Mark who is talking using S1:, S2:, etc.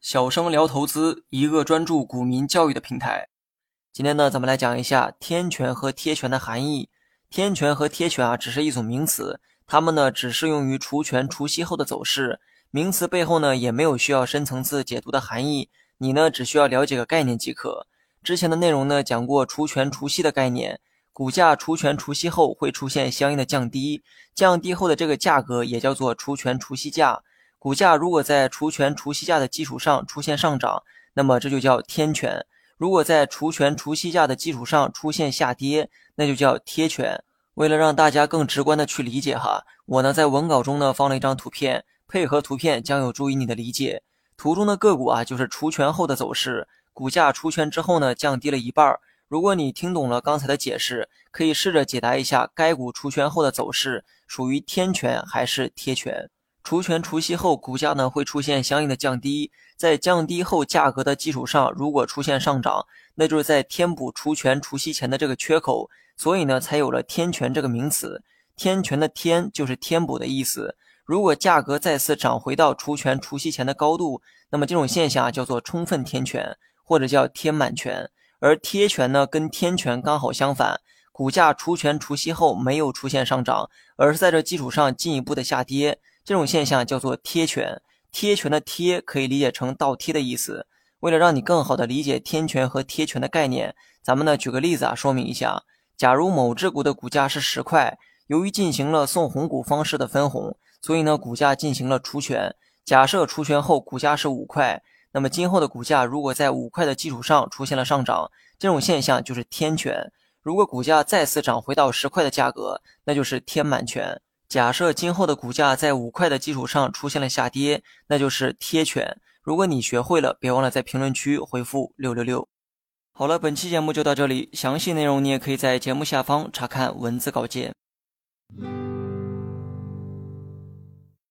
S1: 小生聊投资，一个专注股民教育的平台。今天呢，咱们来讲一下天权和贴权的含义。天权和贴权啊，只是一种名词，它们呢只适用于除权除息后的走势。名词背后呢，也没有需要深层次解读的含义，你呢只需要了解个概念即可。之前的内容呢讲过除权除息的概念，股价除权除息后会出现相应的降低，降低后的这个价格也叫做除权除息价。股价如果在除权除息价的基础上出现上涨，那么这就叫天权；如果在除权除息价的基础上出现下跌，那就叫贴权。为了让大家更直观的去理解哈，我呢在文稿中呢放了一张图片，配合图片将有助于你的理解。图中的个股啊就是除权后的走势，股价除权之后呢降低了一半。如果你听懂了刚才的解释，可以试着解答一下该股除权后的走势属于天权还是贴权。除权除息后，股价呢会出现相应的降低，在降低后价格的基础上，如果出现上涨，那就是在填补除权除息前的这个缺口，所以呢才有了天权这个名词。天权的天就是填补的意思。如果价格再次涨回到除权除息前的高度，那么这种现象叫做充分填权，或者叫填满权。而贴权呢跟天权刚好相反，股价除权除息后没有出现上涨，而是在这基础上进一步的下跌。这种现象叫做贴权，贴权的贴可以理解成倒贴的意思。为了让你更好的理解天权和贴权的概念，咱们呢举个例子啊，说明一下。假如某只股的股价是十块，由于进行了送红股方式的分红，所以呢股价进行了除权。假设除权后股价是五块，那么今后的股价如果在五块的基础上出现了上涨，这种现象就是天权。如果股价再次涨回到十块的价格，那就是天满权。假设今后的股价在五块的基础上出现了下跌，那就是贴权。如果你学会了，别忘了在评论区回复六六六。好了，本期节目就到这里，详细内容你也可以在节目下方查看文字稿件。